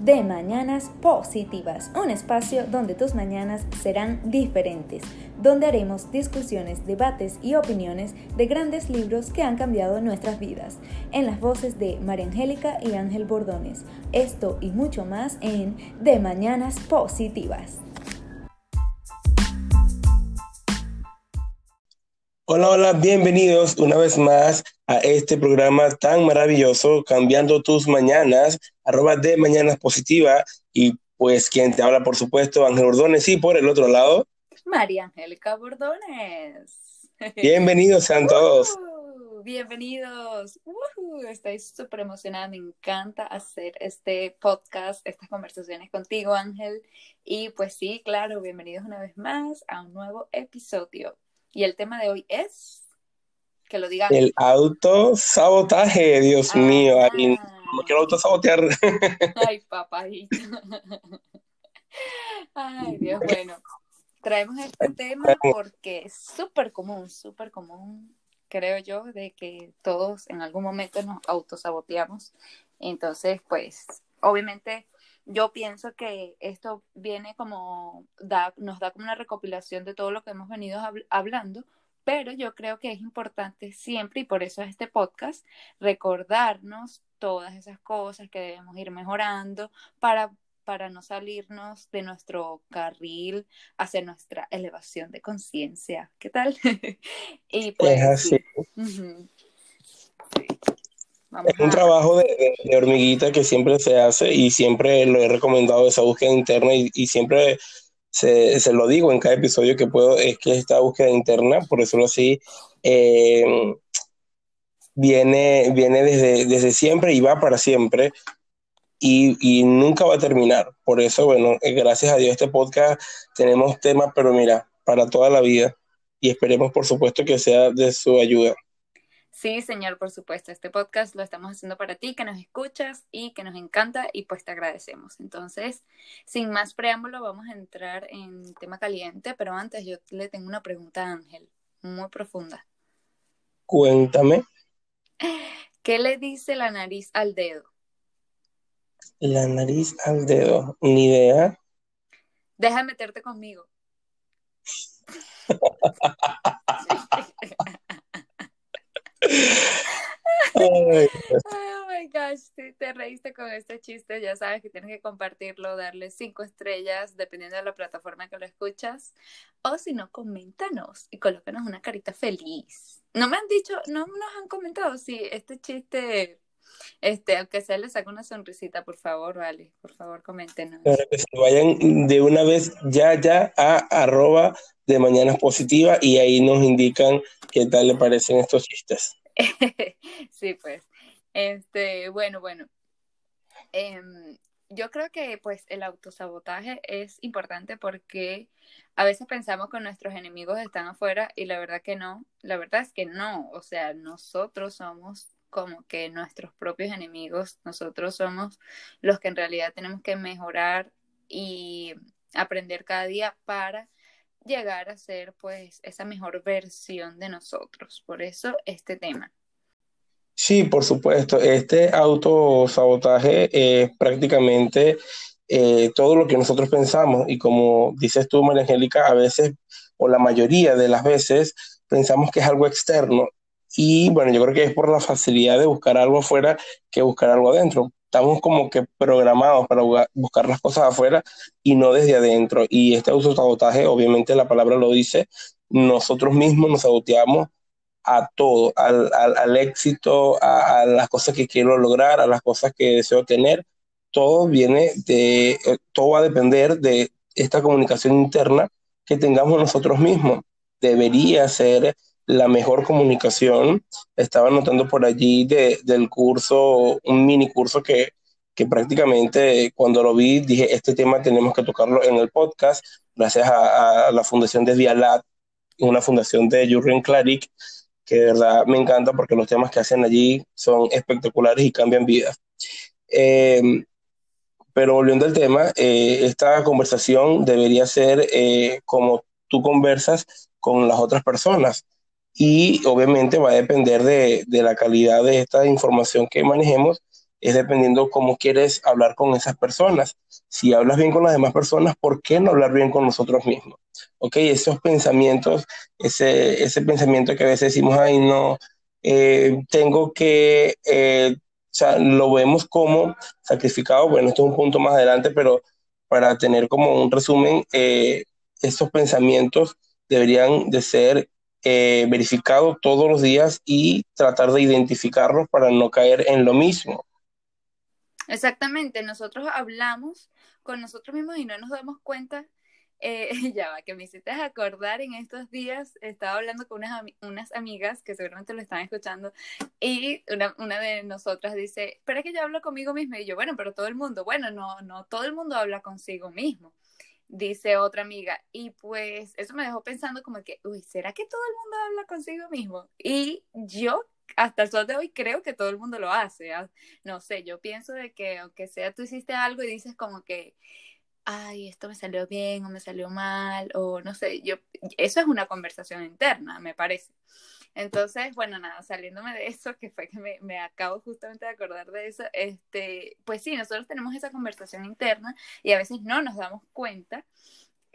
de Mañanas Positivas, un espacio donde tus mañanas serán diferentes, donde haremos discusiones, debates y opiniones de grandes libros que han cambiado nuestras vidas, en las voces de María Angélica y Ángel Bordones. Esto y mucho más en De Mañanas Positivas. Hola, hola, bienvenidos una vez más a este programa tan maravilloso, Cambiando tus Mañanas, arroba de Mañanas Positiva, y pues quien te habla, por supuesto, Ángel Bordones, y por el otro lado... María Angélica Bordones. Bienvenidos sean todos. Uh, bienvenidos. Uh, estoy súper emocionada, me encanta hacer este podcast, estas conversaciones contigo, Ángel. Y pues sí, claro, bienvenidos una vez más a un nuevo episodio. Y el tema de hoy es, que lo digan. El autosabotaje, Dios Ah. mío, ahí no quiero autosabotear. Ay, papayito. Ay, Dios, bueno. Traemos este tema porque es súper común, súper común, creo yo, de que todos en algún momento nos autosaboteamos. Entonces, pues, obviamente, yo pienso que esto viene como, da, nos da como una recopilación de todo lo que hemos venido habl- hablando, pero yo creo que es importante siempre, y por eso es este podcast, recordarnos todas esas cosas que debemos ir mejorando para, para no salirnos de nuestro carril hacia nuestra elevación de conciencia. ¿Qué tal? y pues, Es así. Sí. Vamos Es un a- trabajo de, de- de hormiguita que siempre se hace y siempre lo he recomendado, esa búsqueda interna, y, y siempre se, se lo digo en cada episodio que puedo, es que esta búsqueda interna, por decirlo así, eh, viene, viene desde, desde siempre y va para siempre y, y nunca va a terminar. Por eso, bueno, eh, gracias a Dios este podcast tenemos temas, pero mira, para toda la vida y esperemos, por supuesto, que sea de su ayuda. Sí, señor, por supuesto. Este podcast lo estamos haciendo para ti, que nos escuchas y que nos encanta y pues te agradecemos. Entonces, sin más preámbulo, vamos a entrar en tema caliente, pero antes yo le tengo una pregunta a Ángel, muy profunda. Cuéntame. ¿Qué le dice la nariz al dedo? La nariz al dedo, ni idea. Deja de meterte conmigo. Oh my gosh, si te reíste con este chiste, ya sabes que tienes que compartirlo, darle cinco estrellas, dependiendo de la plataforma que lo escuchas. O si no, coméntanos y colócanos una carita feliz. No me han dicho, no nos han comentado si este chiste, este, aunque sea le saca una sonrisita, por favor, vale, por favor, coméntenos. Claro que sí, vayan de una vez ya, ya a arroba de Mañanas Positiva y ahí nos indican qué tal le parecen estos chistes. Sí, pues. Este, bueno, bueno. Em, yo creo que pues el autosabotaje es importante porque a veces pensamos que nuestros enemigos están afuera y la verdad que no. La verdad es que no. O sea, nosotros somos como que nuestros propios enemigos. Nosotros somos los que en realidad tenemos que mejorar y aprender cada día para llegar a ser pues esa mejor versión de nosotros. Por eso este tema. Sí, por supuesto. Este autosabotaje es prácticamente eh, todo lo que nosotros pensamos y como dices tú, María Angélica, a veces o la mayoría de las veces pensamos que es algo externo y bueno, yo creo que es por la facilidad de buscar algo afuera que buscar algo adentro. Estamos como que programados para bu- buscar las cosas afuera y no desde adentro. Y este autosabotaje, obviamente la palabra lo dice, nosotros mismos nos saboteamos a todo, al, al, al éxito, a, a, las cosas que quiero lograr, a las cosas que deseo tener. Todo viene de, eh, todo va a depender de esta comunicación interna que tengamos nosotros mismos. Debería ser la mejor comunicación. Estaba notando por allí de, del curso, un mini curso que, que prácticamente cuando lo vi dije, este tema tenemos que tocarlo en el podcast, gracias a, la fundación de Dialat, una fundación de Jurgen Klarik, que de verdad me encanta porque los temas que hacen allí son espectaculares y cambian vidas. Eh, pero volviendo al tema, eh, esta conversación debería ser eh, como tú conversas con las otras personas y obviamente va a depender de, de, la calidad de esta información que manejemos es dependiendo cómo quieres hablar con esas personas. Si hablas bien con las demás personas, ¿por qué no hablar bien con nosotros mismos? ¿Ok? Esos pensamientos, ese, ese pensamiento que a veces decimos, ay, no, eh, tengo que, eh, o sea, lo vemos como sacrificado, bueno, esto es un punto más adelante, pero para tener como un resumen, eh, estos pensamientos deberían de ser eh, verificados todos los días y tratar de identificarlos para no caer en lo mismo. Exactamente, nosotros hablamos con nosotros mismos y no nos damos cuenta. Eh, ya va, que me hiciste acordar en estos días, estaba hablando con unas, unas amigas que seguramente lo están escuchando y una, una de nosotras dice, pero es que yo hablo conmigo misma y yo, bueno, pero todo el mundo, bueno, no, no, todo el mundo habla consigo mismo dice otra amiga. Y pues eso me dejó pensando como que, uy, ¿será que todo el mundo habla consigo mismo? Y yo hasta el sol de hoy creo que todo el mundo lo hace. ¿ah? No sé, yo pienso de que aunque sea tú hiciste algo y dices como que, ay, esto me salió bien o me salió mal, o no sé, yo, eso es una conversación interna, me parece. Entonces, bueno, nada, saliéndome de eso, que fue que me, me, acabo justamente de acordar de eso, este, pues sí, nosotros tenemos esa conversación interna y a veces no nos damos cuenta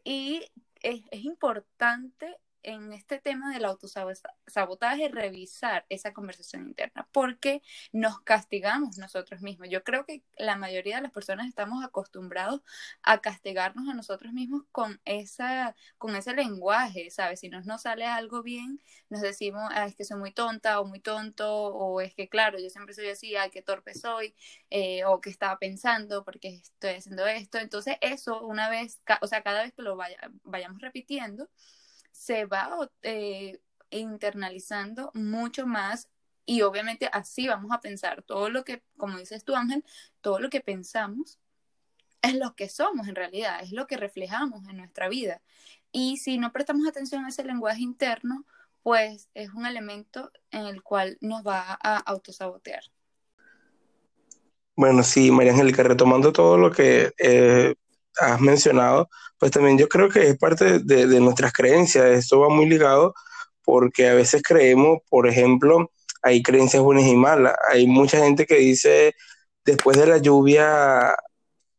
y es, es importante en este tema del autosabotaje revisar esa conversación interna, porque nos castigamos nosotros mismos. Yo creo que la mayoría de las personas estamos acostumbrados a castigarnos a nosotros mismos con, esa, con ese lenguaje, ¿sabes? Si nos, nos sale algo bien, nos decimos, ah, es que soy muy tonta o muy tonto, o es que, claro, yo siempre soy así, ay, qué torpe soy, eh, o que estaba pensando porque estoy haciendo esto. Entonces, eso una vez, o sea, cada vez que lo vaya, vayamos repitiendo, se va eh, internalizando mucho más y obviamente así vamos a pensar todo lo que, como dices tú Ángel, todo lo que pensamos es lo que somos en realidad, es lo que reflejamos en nuestra vida. Y si no prestamos atención a ese lenguaje interno, pues es un elemento en el cual nos va a autosabotear. Bueno, sí, María Angélica, retomando todo lo que eh, has mencionado, pues también yo creo que es parte de, nuestras creencias. Esto va muy ligado porque a veces creemos, por ejemplo, hay creencias buenas y malas. Hay mucha gente que dice, después de la lluvia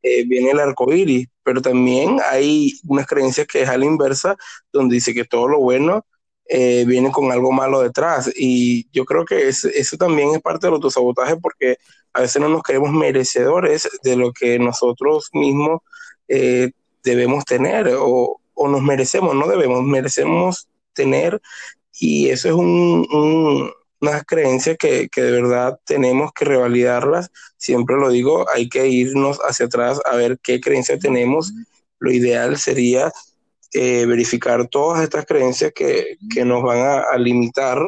eh, viene el arco iris, pero también hay unas creencias que es a la inversa, donde dice que todo lo bueno eh, viene con algo malo detrás. Y yo creo que eso también es parte del autosabotaje porque a veces no nos creemos merecedores de lo que nosotros mismos eh, debemos tener o, nos merecemos, no debemos, merecemos tener y eso es un, unas creencias que, de verdad tenemos que revalidarlas. Siempre lo digo, hay que irnos hacia atrás a ver qué creencias tenemos. Lo ideal sería eh, verificar todas estas creencias que, nos van a, limitar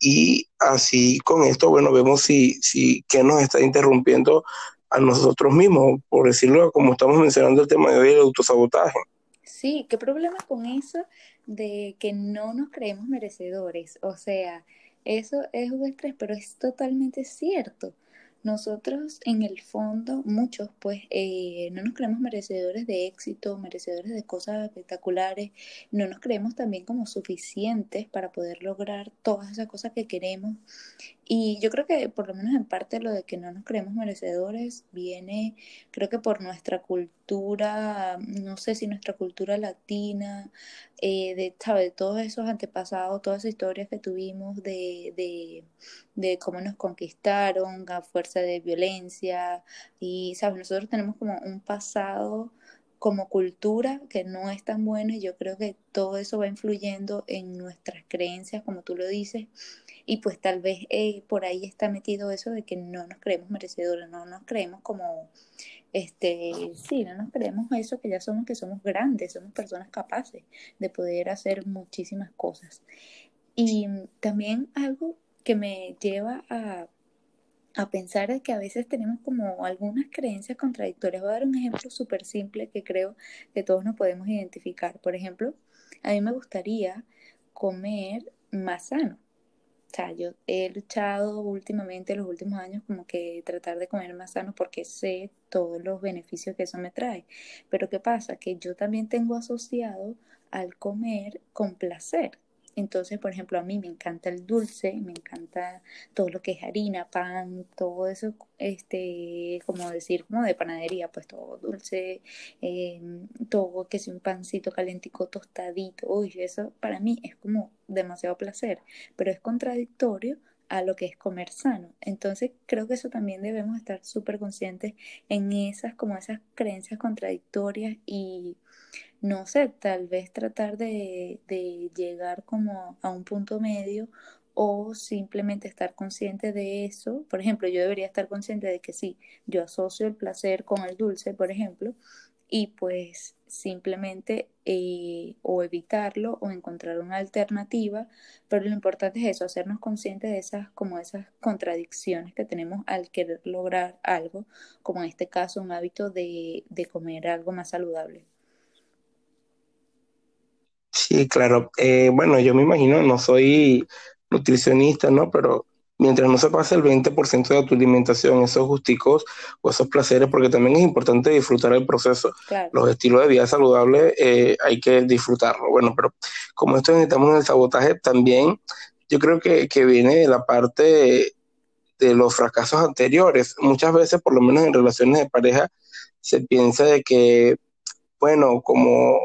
y así con esto, bueno, vemos si, si qué nos está interrumpiendo a nosotros mismos, por decirlo como estamos mencionando el tema de hoy, el autosabotaje. Sí, ¿qué problema con eso de que no nos creemos merecedores? O sea, eso es un estrés, pero es totalmente cierto. Nosotros en el fondo, muchos pues eh, no nos creemos merecedores de éxito, merecedores de cosas espectaculares, no nos creemos también como suficientes para poder lograr todas esas cosas que queremos y yo creo que por lo menos en parte lo de que no nos creemos merecedores viene, creo que por nuestra cultura, no sé si nuestra cultura latina, eh, de, ¿sabe? todos esos antepasados, todas esas historias que tuvimos de, de, de cómo nos conquistaron a fuerza de violencia. Y, ¿sabes? Nosotros tenemos como un pasado como cultura que no es tan bueno y yo creo que todo eso va influyendo en nuestras creencias, como tú lo dices, y pues tal vez eh, por ahí está metido eso de que no nos creemos merecedores, no nos creemos como, este, sí, no nos creemos eso que ya somos, que somos grandes, somos personas capaces de poder hacer muchísimas cosas. Y también algo que me lleva a, a pensar es que a veces tenemos como algunas creencias contradictorias. Voy a dar un ejemplo súper simple que creo que todos nos podemos identificar. Por ejemplo, a mí me gustaría comer más sano o sea, yo he luchado últimamente, los últimos años, como que tratar de comer más sano porque sé todos los beneficios que eso me trae. Pero ¿qué pasa? Que yo también tengo asociado al comer con placer. Entonces, por ejemplo, a mí me encanta el dulce, me encanta todo lo que es harina, pan, todo eso, este, como decir, como de panadería, pues todo dulce, em, todo que sea un pancito calentico, tostadito, uy, eso para mí es como demasiado placer, pero es contradictorio a lo que es comer sano. Entonces creo que eso también debemos estar súper conscientes en esas, como esas creencias contradictorias y no sé, tal vez tratar de, llegar como a un punto medio o simplemente estar consciente de eso. Por ejemplo, yo debería estar consciente de que sí, yo asocio el placer con el dulce, por ejemplo, y pues simplemente eh, o evitarlo o encontrar una alternativa, pero lo importante es eso, hacernos conscientes de esas como esas contradicciones que tenemos al querer lograr algo, como en este caso un hábito de, de comer algo más saludable. Sí, claro. Eh, bueno, yo me imagino, no soy nutricionista, ¿no? Pero mientras no se pase el 20% de tu alimentación, esos gusticos o esos placeres, porque también es importante disfrutar el proceso. Los estilos de vida saludables eh, hay que disfrutarlo. Bueno, pero como esto necesitamos en el sabotaje, también yo creo que, que viene de la parte de los fracasos anteriores. Muchas veces, por lo menos en relaciones de pareja, se piensa de que, bueno, como,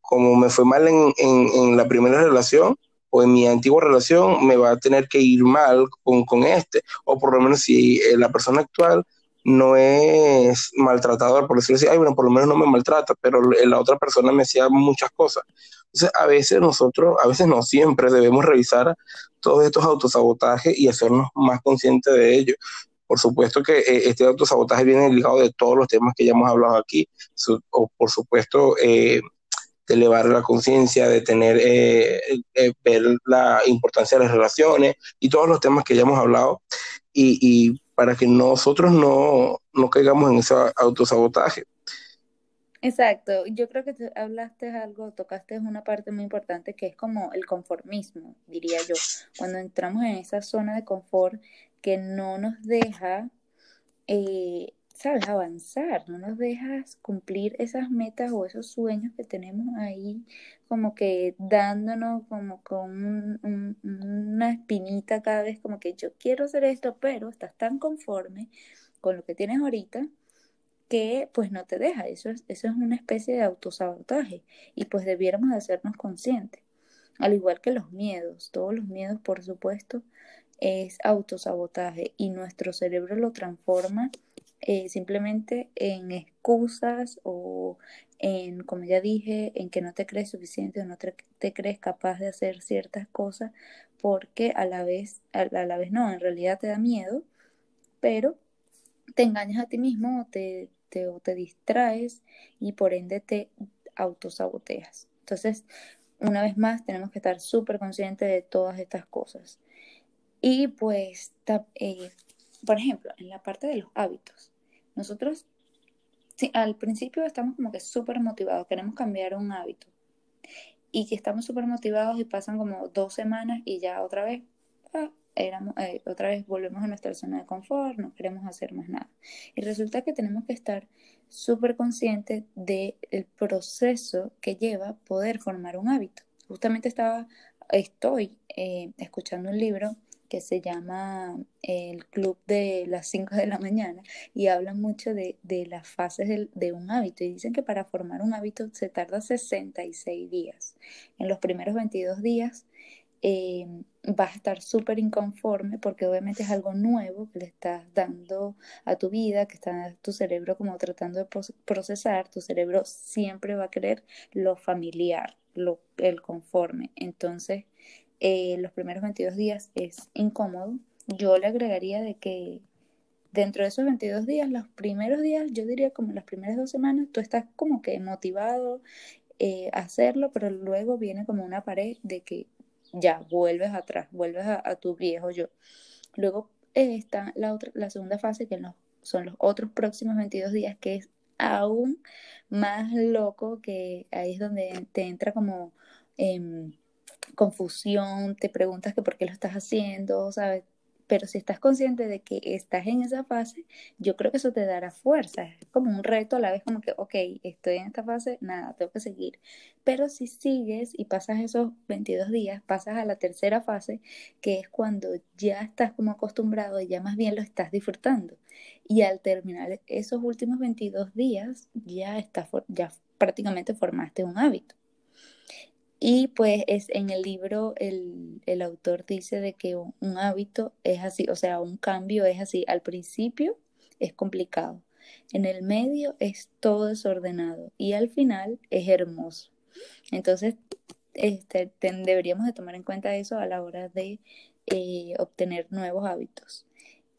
como me fue mal en, en, en la primera relación, o en mi antigua relación me va a tener que ir mal con, con este, o por lo menos si eh, la persona actual no es maltratador, por decirlo así, ay, bueno, por lo menos no me maltrata, pero la otra persona me hacía muchas cosas. Entonces, a veces nosotros, a veces no siempre, debemos revisar todos estos autosabotajes y hacernos más conscientes de ellos. Por supuesto que eh, este autosabotaje viene ligado de todos los temas que ya hemos hablado aquí, o por supuesto, eh, de elevar la conciencia, de tener, eh, eh, ver la importancia de las relaciones y todos los temas que ya hemos hablado, y, para que nosotros no, no caigamos en ese autosabotaje. Exacto, yo creo que hablaste algo, tocaste una parte muy importante que es como el conformismo, diría yo, cuando entramos en esa zona de confort que no nos deja eh, sabes, avanzar, no nos dejas cumplir esas metas o esos sueños que tenemos ahí, como que dándonos como con una espinita cada vez, como que yo quiero hacer esto, pero estás tan conforme con lo que tienes ahorita que pues no te deja, eso es, eso es una especie de autosabotaje y pues debiéramos hacernos conscientes, al igual que los miedos, todos los miedos por supuesto es autosabotaje y nuestro cerebro lo transforma eh, simplemente en excusas o en, como ya dije, en que no te crees suficiente o no te, crees capaz de hacer ciertas cosas porque a la vez, a, la vez no, en realidad te da miedo, pero te engañas a ti mismo o te, te, o te distraes y por ende te autosaboteas. Entonces, una vez más, tenemos que estar súper conscientes de todas estas cosas. Y pues, eh, por ejemplo, en la parte de los hábitos, nosotros al principio estamos como que súper motivados, queremos cambiar un hábito. Y que estamos súper motivados y pasan como dos semanas y ya otra vez, ah, eh, otra vez volvemos a nuestra zona de confort, no queremos hacer más nada. Y resulta que tenemos que estar súper conscientes del proceso que lleva poder formar un hábito. Justamente estaba, estoy eh, escuchando un libro que se llama el Club de las 5 de la mañana y hablan mucho de, las fases de, un hábito y dicen que para formar un hábito se tarda 66 días. En los primeros 22 días eh, vas a estar súper inconforme porque obviamente es algo nuevo que le estás dando a tu vida, que está tu cerebro como tratando de procesar, tu cerebro siempre va a querer lo familiar, lo, el conforme. Entonces, eh, los primeros 22 días es incómodo, yo le agregaría de que dentro de esos 22 días, los primeros días, yo diría como las primeras dos semanas, tú estás como que motivado eh, a hacerlo, pero luego viene como una pared de que ya vuelves atrás, vuelves a, tu viejo yo. Luego está la, otra, la segunda fase, que son los otros próximos 22 días, que es aún más loco, que ahí es donde te entra como... Eh, confusión, te preguntas que por qué lo estás haciendo, ¿sabes? pero si estás consciente de que estás en esa fase, yo creo que eso te dará fuerza. Es como un reto a la vez, como que, ok, estoy en esta fase, nada, tengo que seguir. Pero si sigues y pasas esos 22 días, pasas a la tercera fase, que es cuando ya estás como acostumbrado y ya más bien lo estás disfrutando. Y al terminar esos últimos 22 días, ya, está, ya prácticamente formaste un hábito. Y pues es en el libro el, el autor dice de que un, hábito es así, o sea, un cambio es así. Al principio es complicado, en el medio es todo desordenado y al final es hermoso. Entonces, este, deberíamos de tomar en cuenta eso a la hora de eh, obtener nuevos hábitos.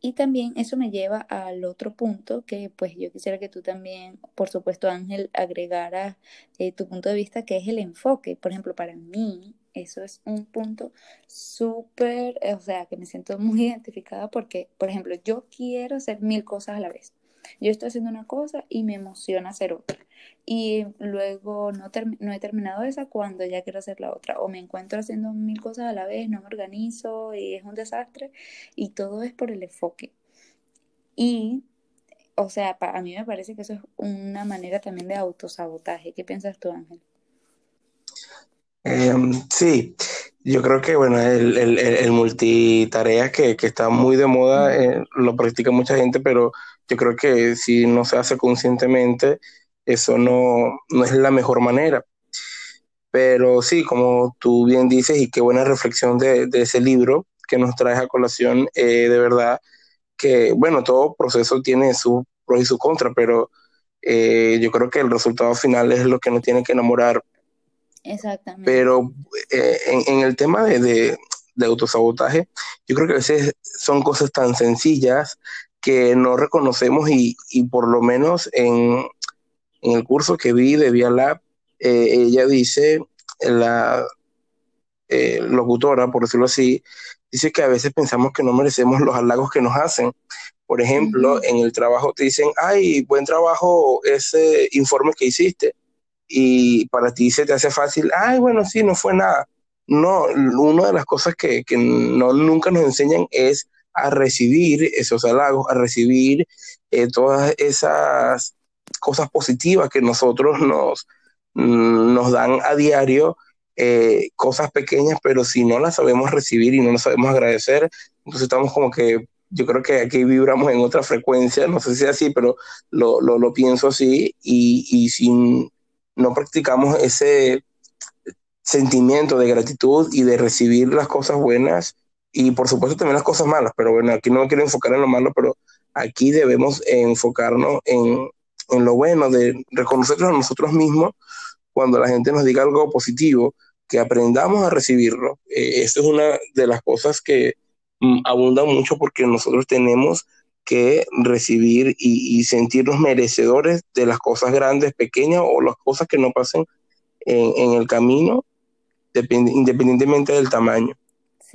Y también eso me lleva al otro punto que pues yo quisiera que tú también, por supuesto Ángel, agregaras eh, tu punto de vista, que es el enfoque. Por ejemplo, para mí eso es un punto súper, o sea, que me siento muy identificada porque, por ejemplo, yo quiero hacer mil cosas a la vez. Yo estoy haciendo una cosa y me emociona hacer otra. Y luego no, no he terminado esa cuando ya quiero hacer la otra. O me encuentro haciendo mil cosas a la vez, no me organizo y es un desastre. Y todo es por el enfoque. Y, o sea, a mí me parece que eso es una manera también de autosabotaje. ¿Qué piensas tú, Ángel? Em, sí, yo creo que bueno, el, el, el multitarea que, que, está muy de moda, eh, lo practica mucha gente, pero yo creo que si no se hace conscientemente, eso no, no es la mejor manera. Pero sí, como tú bien dices, y qué buena reflexión de, de ese libro que nos trae a colación, eh, de verdad que, bueno, todo proceso tiene su pros y su contra, pero eh, yo creo que el resultado final es lo que nos tiene que enamorar Exactamente. Pero eh, en, el tema de, autosabotaje, yo creo que a veces son cosas tan sencillas que no reconocemos y, por lo menos en, el curso que vi de Via Lab, eh, ella dice, la eh, locutora, por decirlo así, dice que a veces pensamos que no merecemos los halagos que nos hacen. Por ejemplo, en el trabajo te dicen, ay, buen trabajo ese informe que hiciste y para ti se te hace fácil, ay, bueno, sí, no fue nada. No, una de las cosas que, no, nunca nos enseñan es a recibir esos halagos, a recibir eh, todas esas cosas positivas que nosotros nos, nos dan a diario, eh, cosas pequeñas, pero si no las sabemos recibir y no las sabemos agradecer, entonces estamos como que, yo creo que aquí vibramos en otra frecuencia, no sé si es así, pero lo, lo, pienso así, y, y sin no practicamos ese sentimiento de gratitud y de recibir las cosas buenas y por supuesto también las cosas malas, pero bueno, aquí no me quiero enfocar en lo malo, pero aquí debemos enfocarnos en, lo bueno, de reconocernos a nosotros mismos cuando la gente nos diga algo positivo, que aprendamos a recibirlo. Eh, es una de las cosas que mm, abundan mucho porque nosotros tenemos que recibir y, sentirnos merecedores de las cosas grandes, pequeñas o las cosas que no pasen en, el camino, independientemente del tamaño.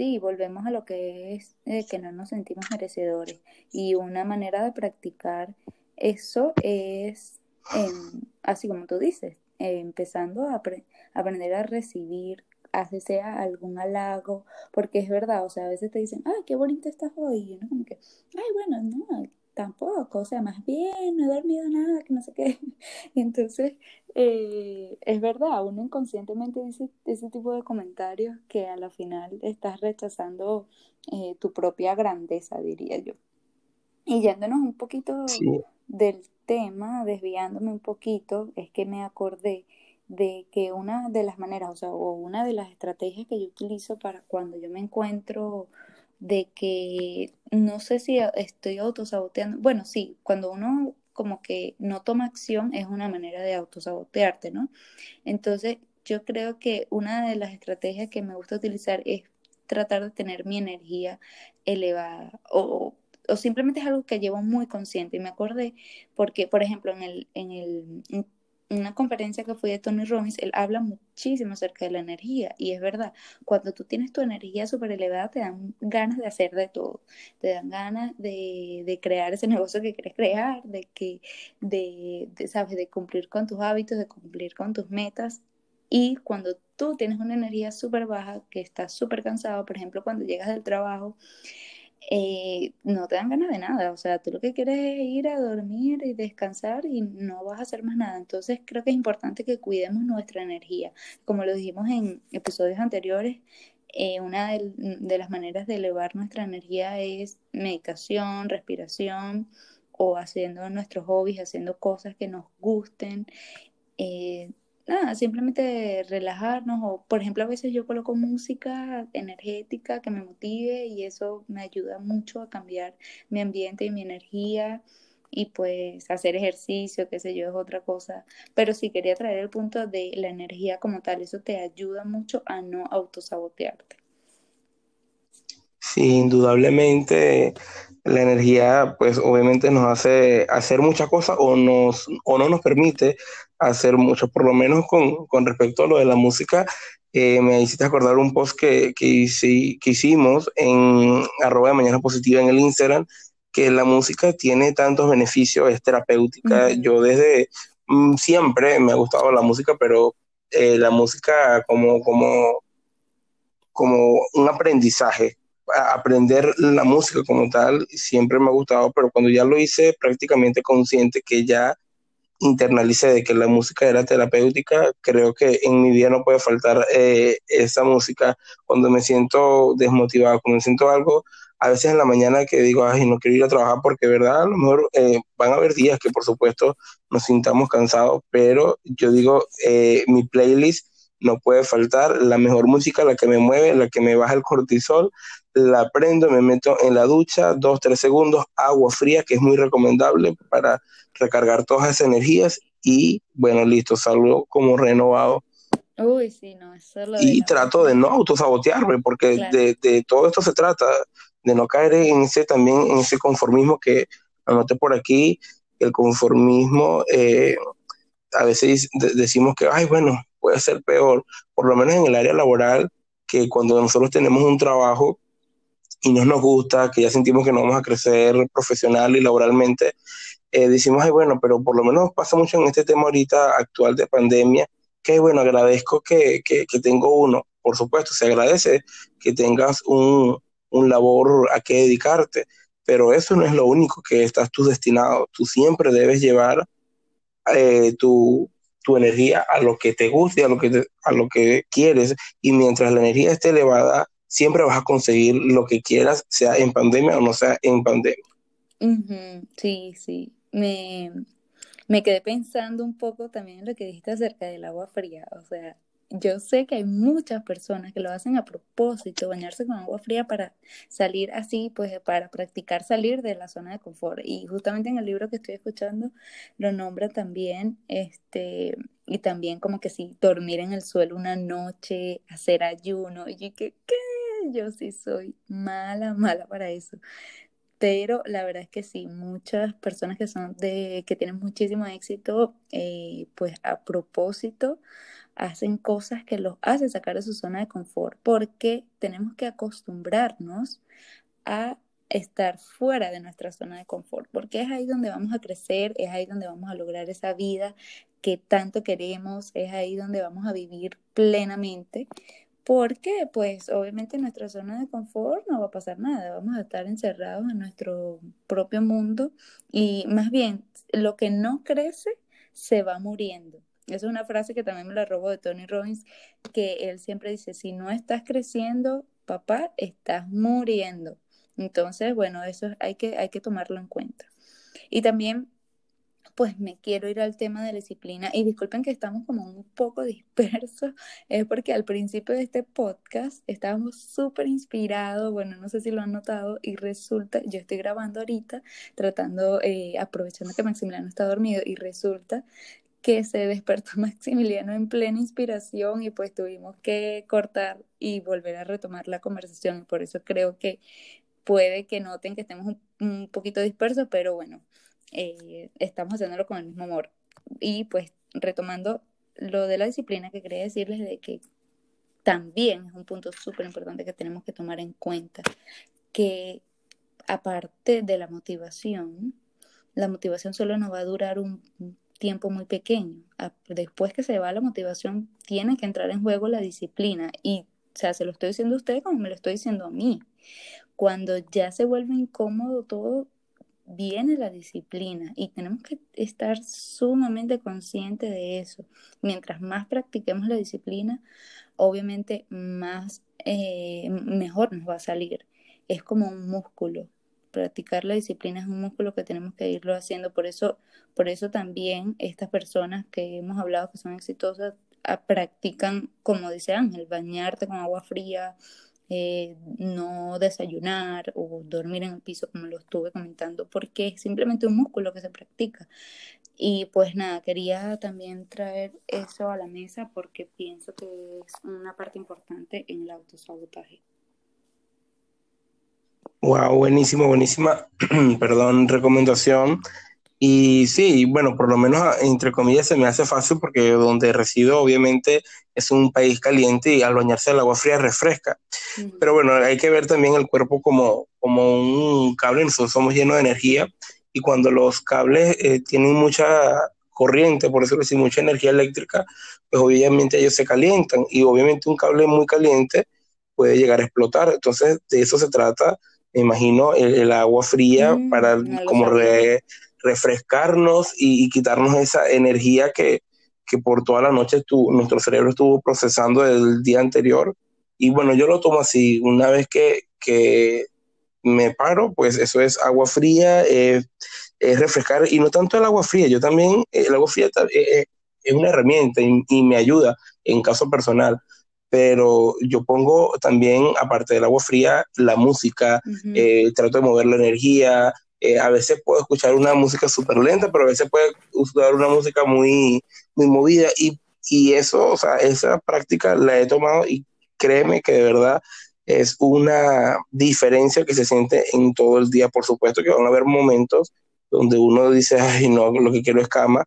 Sí, volvemos a lo que es que no nos sentimos merecedores. Y una manera de practicar eso es, así como tú dices, empezando a aprender a recibir hace sea algún halago, porque es verdad, o sea, a veces te dicen, ay, qué bonita estás hoy, y uno como que, ay, bueno, no, tampoco, o sea, más bien, no he dormido nada, que no sé qué. Entonces, eh, es verdad, uno inconscientemente dice ese tipo de comentarios que a la final estás rechazando eh, tu propia grandeza, diría yo. Y yéndonos un poquito del tema, desviándome un poquito, es que me acordé de que una de las maneras, o sea, o una de las estrategias que yo utilizo para cuando yo me encuentro de que no sé si estoy autosaboteando, bueno, sí, cuando uno como que no toma acción es una manera de autosabotearte, ¿no? Entonces, yo creo que una de las estrategias que me gusta utilizar es tratar de tener mi energía elevada o, o simplemente es algo que llevo muy consciente y me acordé porque, por ejemplo, en el, en el una conferencia que fui de Tony Robbins, él habla muchísimo acerca de la energía y es verdad, cuando tú tienes tu energía súper elevada te dan ganas de hacer de todo, te dan ganas de, de crear ese negocio que quieres crear, de que, de, sabes, de cumplir con tus hábitos, de cumplir con tus metas y cuando tú tienes una energía súper baja, que estás súper cansado, por ejemplo, cuando llegas del trabajo, eh, no te dan ganas de nada. O sea, tú lo que quieres es ir a dormir y descansar y no vas a hacer más nada. Entonces creo que es importante que cuidemos nuestra energía. Como lo dijimos en episodios anteriores, eh, una de, las maneras de elevar nuestra energía es meditación, respiración o haciendo nuestros hobbies, haciendo cosas que nos gusten. Eh, nada, simplemente relajarnos o, por ejemplo, a veces yo coloco música energética que me motive y eso me ayuda mucho a cambiar mi ambiente y mi energía y pues hacer ejercicio, qué sé yo, es otra cosa. Pero sí quería traer el punto de la energía como tal, eso te ayuda mucho a no autosabotearte. Sí, indudablemente la energía pues obviamente nos hace hacer muchas cosas o, nos, o no nos permite hacer mucho, por lo menos con, con respecto a lo de la música. Eh, me hiciste acordar un post que, que, que hicimos en arroba de mañana positiva en el Instagram, que la música tiene tantos beneficios, es terapéutica. Yo desde mm, siempre me ha gustado la música, pero eh, la música como, como, como un aprendizaje aprender la música como tal siempre me ha gustado, pero cuando ya lo hice prácticamente consciente que ya internalicé de que la música era terapéutica, creo que en mi vida no puede faltar eh, esa música. Cuando me siento desmotivado, cuando me siento algo, a veces en la mañana que digo, ay, no quiero ir a trabajar porque, verdad, a lo mejor eh, van a haber días que, por supuesto, nos sintamos cansados, pero yo digo, eh, mi playlist no puede faltar. La mejor música, la que me mueve, la que me baja el cortisol, la prendo, me meto en la ducha, dos, tres segundos, agua fría, que es muy recomendable para recargar todas esas energías y bueno, listo, salgo como renovado. Uy, sí, no, eso lo Y trato de no autosabotearme, porque de, de, todo esto se trata, de no caer en ese también, en ese conformismo que anoté por aquí, el conformismo, eh, a veces decimos que, ay, bueno, puede ser peor, por lo menos en el área laboral, que cuando nosotros tenemos un trabajo y no nos gusta, que ya sentimos que no vamos a crecer profesional y laboralmente, eh, decimos, ay, bueno, pero por lo menos pasa mucho en este tema ahorita actual de pandemia, que bueno, agradezco que, que, tengo uno, por supuesto, se agradece que tengas un, un labor a que dedicarte, pero eso no es lo único que estás tú destinado, tú siempre debes llevar eh, tu, tu energía a lo que te guste, a lo que, a lo que quieres, y mientras la energía esté elevada, siempre vas a conseguir lo que quieras, sea en pandemia o no sea en pandemia. Sí, sí. Me, me quedé pensando un poco también en lo que dijiste acerca del agua fría. O sea, yo sé que hay muchas personas que lo hacen a propósito, bañarse con agua fría para salir así, pues para practicar salir de la zona de confort. Y justamente en el libro que estoy escuchando lo nombra también, este, y también como que sí, dormir en el suelo una noche, hacer ayuno. Y que, ¿qué? Yo sí soy mala, mala para eso. Pero la verdad es que sí, muchas personas que son de, que tienen muchísimo éxito, eh, pues a propósito, hacen cosas que los hacen sacar de su zona de confort, porque tenemos que acostumbrarnos a estar fuera de nuestra zona de confort, porque es ahí donde vamos a crecer, es ahí donde vamos a lograr esa vida que tanto queremos, es ahí donde vamos a vivir plenamente, porque pues obviamente en nuestra zona de confort no va a pasar nada, vamos a estar encerrados en nuestro propio mundo y más bien lo que no crece se va muriendo. Esa es una frase que también me la robo de Tony Robbins, que él siempre dice, si no estás creciendo, papá, estás muriendo. Entonces, bueno, eso hay que, hay que tomarlo en cuenta. Y también, pues me quiero ir al tema de la disciplina. Y disculpen que estamos como un poco dispersos, es porque al principio de este podcast estábamos súper inspirados, bueno, no sé si lo han notado, y resulta, yo estoy grabando ahorita, tratando, eh, aprovechando que Maximiliano está dormido, y resulta que se despertó Maximiliano en plena inspiración y pues tuvimos que cortar y volver a retomar la conversación. Por eso creo que puede que noten que estemos un, poquito dispersos, pero bueno, eh, estamos haciéndolo con el mismo amor. Y pues retomando lo de la disciplina que quería decirles de que también es un punto súper importante que tenemos que tomar en cuenta, que aparte de la motivación, la motivación solo nos va a durar un tiempo muy pequeño. Después que se va la motivación, tiene que entrar en juego la disciplina y o sea, se lo estoy diciendo a usted como me lo estoy diciendo a mí. Cuando ya se vuelve incómodo todo, viene la disciplina y tenemos que estar sumamente conscientes de eso. Mientras más practiquemos la disciplina, obviamente más eh, mejor nos va a salir. Es como un músculo. Practicar la disciplina es un músculo que tenemos que irlo haciendo. Por eso, por eso también estas personas que hemos hablado que son exitosas ah, practican, como dice Ángel, bañarte con agua fría, eh, no desayunar o dormir en el piso, como lo estuve comentando, porque es simplemente un músculo que se practica. Y pues nada, quería también traer eso a la mesa porque pienso que es una parte importante en el autosabotaje. Wow, buenísimo, buenísima, perdón, recomendación. Y sí, bueno, por lo menos entre comillas se me hace fácil porque donde resido obviamente es un país caliente y al bañarse el agua fría refresca. Pero bueno, hay que ver también el cuerpo como, como un cable, nosotros somos llenos de energía y cuando los cables eh, tienen mucha corriente, por eso decir, mucha energía eléctrica, pues obviamente ellos se calientan y obviamente un cable muy caliente puede llegar a explotar. Entonces, de eso se trata, me imagino, el, agua fría mm, para como refrescarnos y, quitarnos esa energía que, por toda la noche nuestro cerebro estuvo procesando el día anterior. Y bueno, yo lo tomo así, una vez que, que me paro, pues eso es agua fría, es refrescar, y no tanto el agua fría, yo también, el agua fría es, una herramienta y, me ayuda en caso personal, pero yo pongo también, aparte del agua fría, la música, eh, trato de mover la energía, eh, a veces puedo escuchar una música súper lenta, pero a veces puedo usar una música muy, muy movida y, y eso, o sea, esa práctica la he tomado y créeme que de verdad es una diferencia que se siente en todo el día. Por supuesto que van a haber momentos donde uno dice, ay, no, lo que quiero es cama,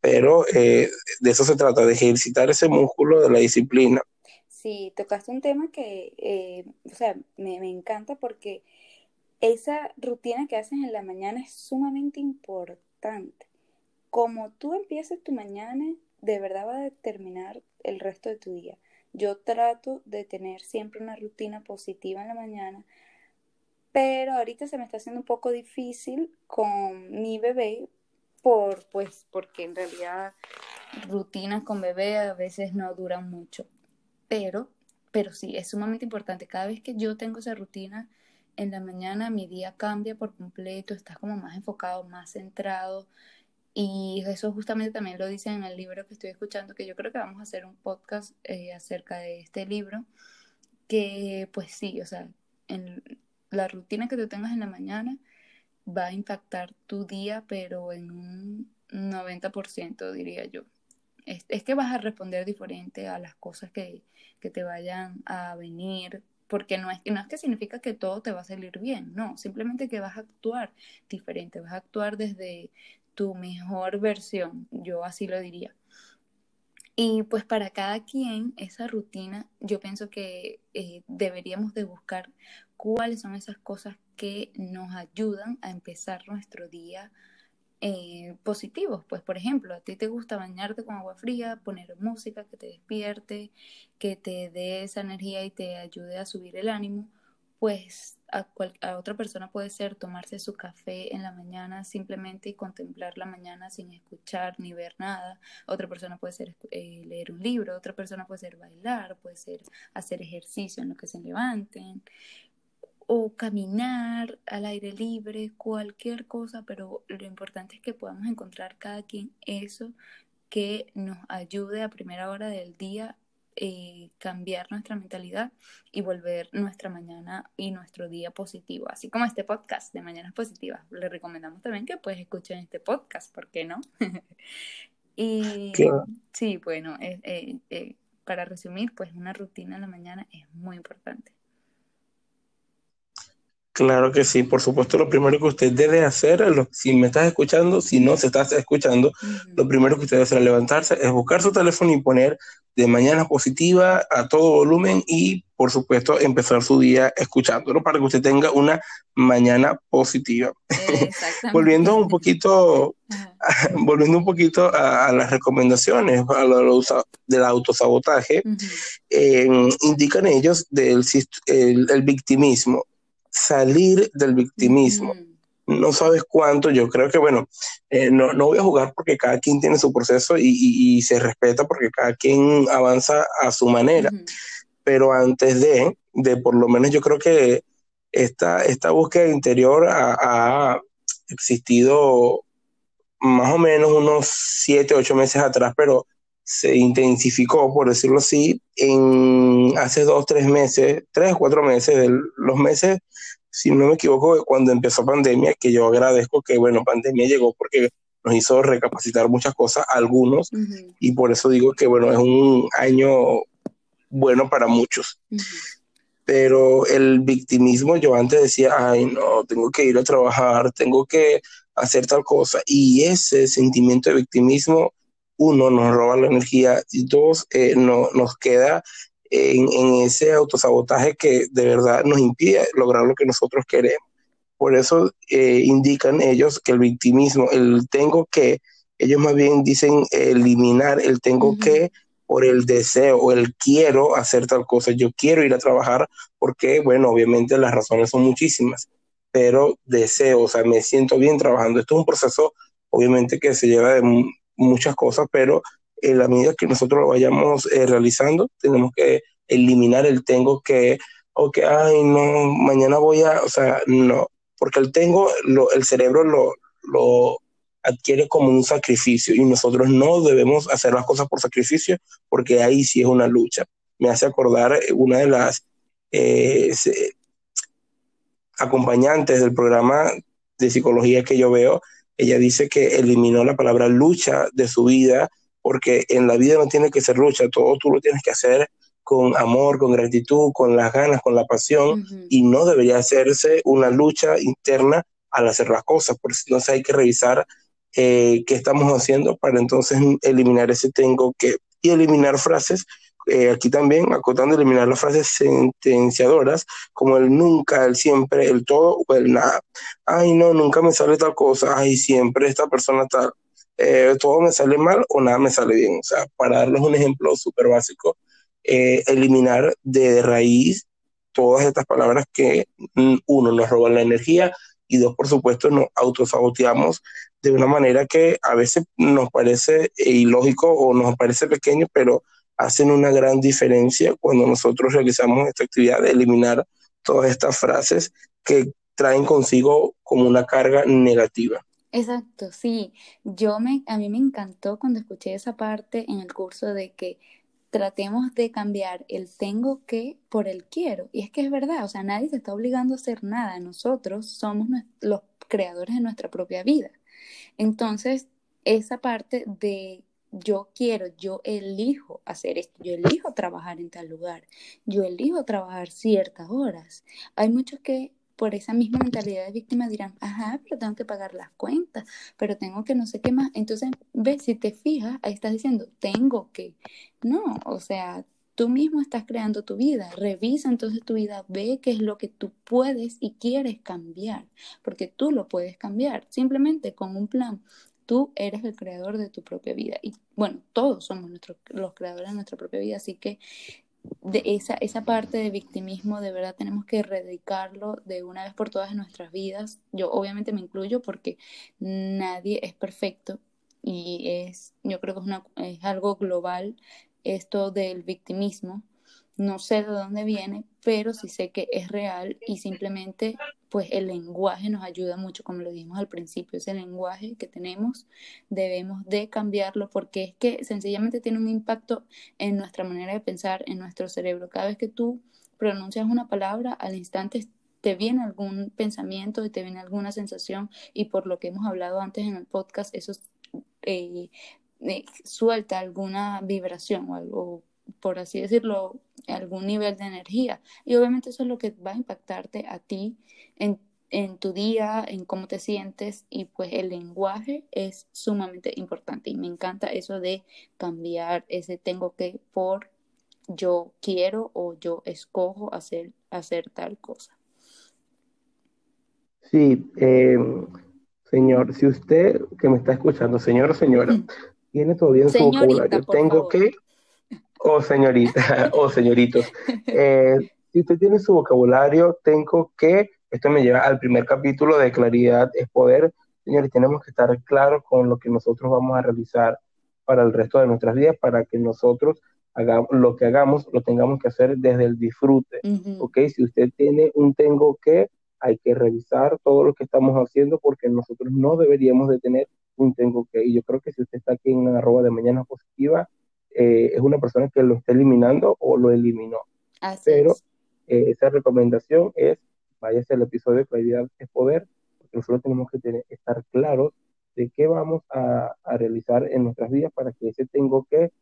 pero eh, de eso se trata, de ejercitar ese músculo de la disciplina. Sí, tocaste un tema que, eh, o sea, me, me encanta porque esa rutina que haces en la mañana es sumamente importante. Como tú empieces tu mañana, de verdad va a determinar el resto de tu día. Yo trato de tener siempre una rutina positiva en la mañana, pero ahorita se me está haciendo un poco difícil con mi bebé por pues porque en realidad rutinas con bebé a veces no duran mucho. Pero pero sí, es sumamente importante. Cada vez que yo tengo esa rutina, en la mañana mi día cambia por completo, estás como más enfocado, más centrado. Y eso justamente también lo dice en el libro que estoy escuchando, que yo creo que vamos a hacer un podcast eh, acerca de este libro, que pues sí, o sea, en la rutina que tú tengas en la mañana va a impactar tu día, pero en un 90% diría yo. Es, es, que vas a responder diferente a las cosas que, que te vayan a venir, porque no es, no es que significa que todo te va a salir bien, no, simplemente que vas a actuar diferente, vas a actuar desde tu mejor versión, yo así lo diría. Y pues para cada quien esa rutina, yo pienso que eh, deberíamos de buscar cuáles son esas cosas que nos ayudan a empezar nuestro día eh, positivos. Pues, por ejemplo, a ti te gusta bañarte con agua fría, poner música que te despierte, que te dé esa energía y te ayude a subir el ánimo. Pues a, a otra persona puede ser tomarse su café en la mañana simplemente y contemplar la mañana sin escuchar ni ver nada. Otra persona puede ser eh, leer un libro, otra persona puede ser bailar, puede ser hacer ejercicio en lo que se levanten o caminar al aire libre, cualquier cosa, pero lo importante es que podamos encontrar cada quien eso que nos ayude a primera hora del día eh, cambiar nuestra mentalidad y volver nuestra mañana y nuestro día positivo, así como este podcast de Mañanas Positivas. Le recomendamos también que pues escuchen este podcast, ¿por qué no? y sí, bueno, eh, eh, para resumir, pues una rutina en la mañana es muy importante. Claro que sí, por supuesto, lo primero que usted debe hacer, si me estás escuchando, si no se estás escuchando, lo primero que usted debe hacer al levantarse es buscar su teléfono y poner de mañana positiva a todo volumen y, por supuesto, empezar su día escuchándolo para que usted tenga una mañana positiva. Volviendo un poquito volviendo un poquito a, las recomendaciones a lo, del autosabotaje, indican ellos del el, victimismo, salir del victimismo. No sabes cuánto, yo creo que, bueno, eh, no, no, voy a jugar porque cada quien tiene su proceso y, y, se respeta porque cada quien avanza a su manera. Pero antes de, de, por lo menos yo creo que esta, esta búsqueda interior ha existido más o menos unos siete, ocho meses atrás, pero se intensificó, por decirlo así, en hace dos, tres meses, tres cuatro meses, de los meses, si no me equivoco, cuando empezó pandemia, que yo agradezco que, bueno, pandemia llegó porque nos hizo recapacitar muchas cosas, algunos, y por eso digo que, bueno, es un año bueno para muchos. Pero el victimismo, yo antes decía, ay, no, tengo que ir a trabajar, tengo que hacer tal cosa. Y ese sentimiento de victimismo, uno, nos roba la energía y dos, eh, no, nos queda en, ese autosabotaje que de verdad nos impide lograr lo que nosotros queremos. Por eso eh, indican ellos que el victimismo, el tengo que, ellos más bien dicen eliminar el tengo que por el deseo o el quiero hacer tal cosa, yo quiero ir a trabajar porque, bueno, obviamente las razones son muchísimas pero deseo, o sea, me siento bien trabajando. Esto es un proceso, obviamente, que se lleva de muchas cosas, pero en la medida que nosotros lo vayamos eh, realizando, tenemos que eliminar el tengo que, o que, ay, no, mañana voy a, o sea, no, porque el tengo, lo, el cerebro lo, lo adquiere como un sacrificio y nosotros no debemos hacer las cosas por sacrificio porque ahí sí es una lucha. Me hace acordar una de las eh, acompañantes del programa de psicología que yo veo, ella dice que eliminó la palabra lucha de su vida porque en la vida no tiene que ser lucha, todo tú lo tienes que hacer con amor, con gratitud, con las ganas, con la pasión y no debería hacerse una lucha interna al hacer las cosas, por entonces hay que revisar eh, qué estamos haciendo para entonces eliminar ese tengo que y eliminar frases eh, aquí también acotando eliminar las frases sentenciadoras como el nunca, el siempre, el todo o el nada. Ay, no, nunca me sale tal cosa, ay, siempre esta persona tal. Eh, todo me sale mal o nada me sale bien. O sea, para darles un ejemplo súper básico, eh, eliminar de raíz todas estas palabras que mm, uno nos roban la energía y dos, por supuesto, nos autosaboteamos de una manera que a veces nos parece ilógico o nos parece pequeño, pero hacen una gran diferencia cuando nosotros realizamos esta actividad de eliminar todas estas frases que traen consigo como una carga negativa. Exacto, sí. Yo me, a mí me encantó cuando escuché esa parte en el curso de que tratemos de cambiar el tengo que por el quiero. Y es que es verdad, o sea, nadie se está obligando a hacer nada. Nosotros somos los creadores de nuestra propia vida. Entonces, esa parte de yo quiero, yo elijo hacer esto, yo elijo trabajar en tal lugar, yo elijo trabajar ciertas horas. Hay muchos que por esa misma mentalidad de víctima dirán, ajá, pero tengo que pagar las cuentas, pero tengo que no sé qué más. Entonces, ves, si te fijas, ahí estás diciendo, tengo que. No, o sea, tú mismo estás creando tu vida. Revisa entonces tu vida, ve qué es lo que tú puedes y quieres cambiar, porque tú lo puedes cambiar simplemente con un plan. Tú eres el creador de tu propia vida. Y bueno, todos somos nuestros, los creadores de nuestra propia vida, así que de esa, esa parte de victimismo de verdad tenemos que erradicarlo de una vez por todas en nuestras vidas. Yo obviamente me incluyo porque nadie es perfecto y es, yo creo que es, una, es algo global esto del victimismo no sé de dónde viene, pero sí sé que es real y simplemente pues el lenguaje nos ayuda mucho, como lo dijimos al principio, ese lenguaje que tenemos debemos de cambiarlo porque es que sencillamente tiene un impacto en nuestra manera de pensar, en nuestro cerebro. Cada vez que tú pronuncias una palabra, al instante te viene algún pensamiento y te viene alguna sensación y por lo que hemos hablado antes en el podcast, eso eh, eh, suelta alguna vibración o algo por así decirlo, algún nivel de energía. Y obviamente eso es lo que va a impactarte a ti en, en tu día, en cómo te sientes y pues el lenguaje es sumamente importante y me encanta eso de cambiar ese tengo que por yo quiero o yo escojo hacer, hacer tal cosa. Sí, eh, señor, si usted que me está escuchando, señor o señora, mm. tiene todavía en su vocabulario, tengo que, o señorita, o señoritos, eh, si usted tiene su vocabulario, tengo que, esto me lleva al primer capítulo de Claridad es Poder, señores, tenemos que estar claros con lo que nosotros vamos a realizar para el resto de nuestras vidas, para que nosotros hagamos, lo que hagamos lo tengamos que hacer desde el disfrute, ¿ok? Si usted tiene un tengo que, hay que revisar todo lo que estamos haciendo porque nosotros no deberíamos de tener un tengo que. Y yo creo que si usted está aquí en arroba de mañana positiva, eh, es una persona que lo está eliminando o lo eliminó. Pero eh, esa recomendación es, váyase al episodio de Claridad es Poder, porque nosotros tenemos que tener, estar claros de qué vamos a, a, realizar en nuestras vidas para que ese tengo que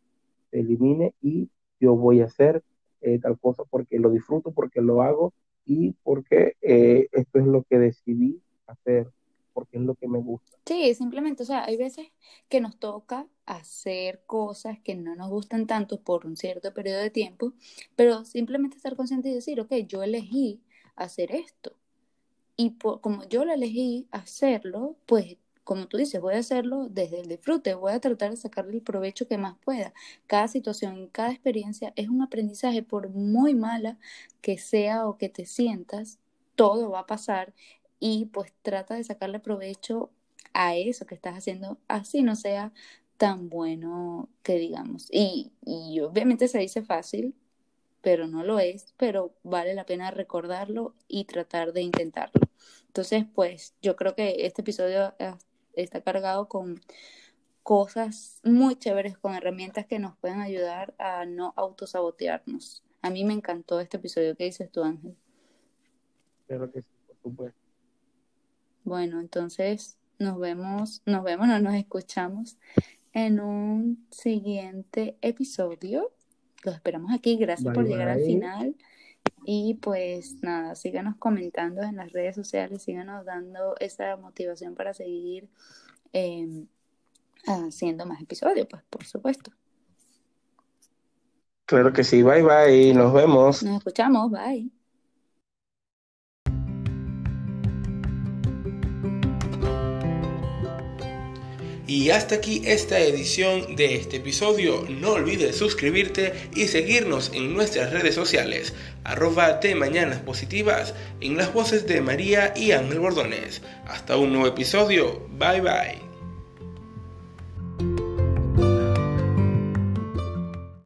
se elimine y yo voy a hacer eh, tal cosa porque lo disfruto, porque lo hago y porque esto es lo que decidí hacer, porque es lo que me gusta. Sí, simplemente, o sea, hay veces que nos toca hacer cosas que no nos gustan tanto por un cierto periodo de tiempo, pero simplemente estar consciente y decir, ok, yo elegí hacer esto. Y como yo lo elegí hacerlo, pues como tú dices, voy a hacerlo desde el disfrute, voy a tratar de sacarle el provecho que más pueda. Cada situación, cada experiencia es un aprendizaje, por muy mala que sea o que te sientas, todo va a pasar y pues trata de sacarle provecho a eso que estás haciendo, así no sea tan bueno que digamos. Y, obviamente se dice fácil, pero no lo es, pero vale la pena recordarlo y tratar de intentarlo. Entonces, pues yo creo que este episodio está cargado con cosas muy chéveres, con herramientas que nos pueden ayudar a no autosabotearnos. A mí me encantó este episodio. ¿Qué dices tú, Ángel? Claro que sí, por supuesto. Bueno, entonces nos vemos, nos vemos, no nos escuchamos en un siguiente episodio. Los esperamos aquí. Gracias por llegar al final. Y pues nada, síganos comentando en las redes sociales, síganos dando esa motivación para seguir em, haciendo más episodios, pues por supuesto. Claro que sí, bye bye, nos vemos. Nos escuchamos, bye. Y hasta aquí esta edición de este episodio. No olvides suscribirte y seguirnos en nuestras redes sociales, arroba de Mañanas Positivas, en las voces de María y Ángel Bordones. Hasta un nuevo episodio. Bye bye.